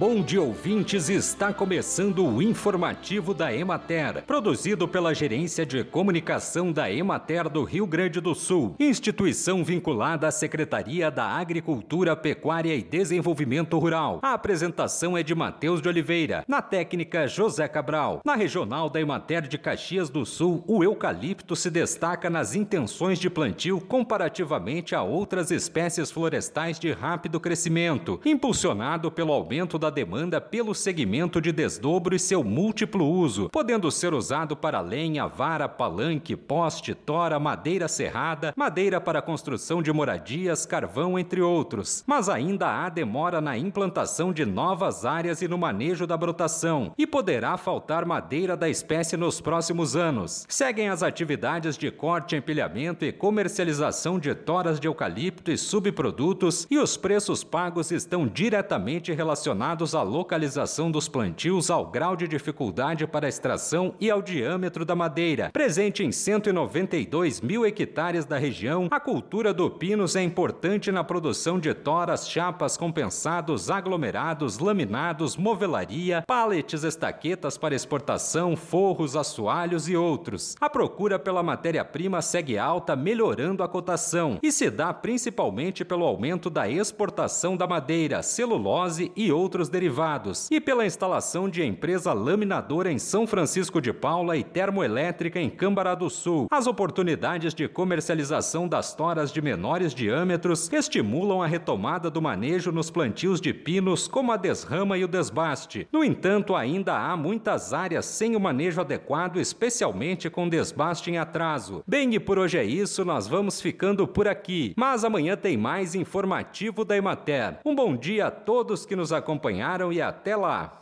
Bom dia, ouvintes. Está começando o informativo da Emater, produzido pela Gerência de Comunicação da Emater do Rio Grande do Sul, instituição vinculada à Secretaria da Agricultura, Pecuária e Desenvolvimento Rural. A apresentação é de Matheus de Oliveira, na técnica José Cabral. Na regional da Emater de Caxias do Sul, o eucalipto se destaca nas intenções de plantio comparativamente a outras espécies florestais de rápido crescimento, impulsionado pelo aumento da demanda pelo segmento de desdobro e seu múltiplo uso, podendo ser usado para lenha, vara, palanque, poste, tora, madeira serrada, madeira para construção de moradias, carvão, entre outros. Mas ainda há demora na implantação de novas áreas e no manejo da brotação, e poderá faltar madeira da espécie nos próximos anos. Seguem as atividades de corte, empilhamento e comercialização de toras de eucalipto e subprodutos, e os preços pagos estão diretamente relacionados relacionados à localização dos plantios, ao grau de dificuldade para extração e ao diâmetro da madeira. Presente em 192 mil hectares da região, a cultura do pinus é importante na produção de toras, chapas, compensados, aglomerados, laminados, movelaria, paletes, estaquetas para exportação, forros, assoalhos e outros. A procura pela matéria-prima segue alta, melhorando a cotação, e se dá principalmente pelo aumento da exportação da madeira, celulose e outros derivados e pela instalação de empresa laminadora em São Francisco de Paula e termoelétrica em Câmara do Sul. As oportunidades de comercialização das toras de menores diâmetros estimulam a retomada do manejo nos plantios de pinos, como a desrama e o desbaste. No entanto, ainda há muitas áreas sem o manejo adequado, especialmente com desbaste em atraso. Bem, e por hoje é isso, nós vamos ficando por aqui. Mas amanhã tem mais informativo da Emater. Um bom dia a todos que nos acompanharam acompanharam e até lá!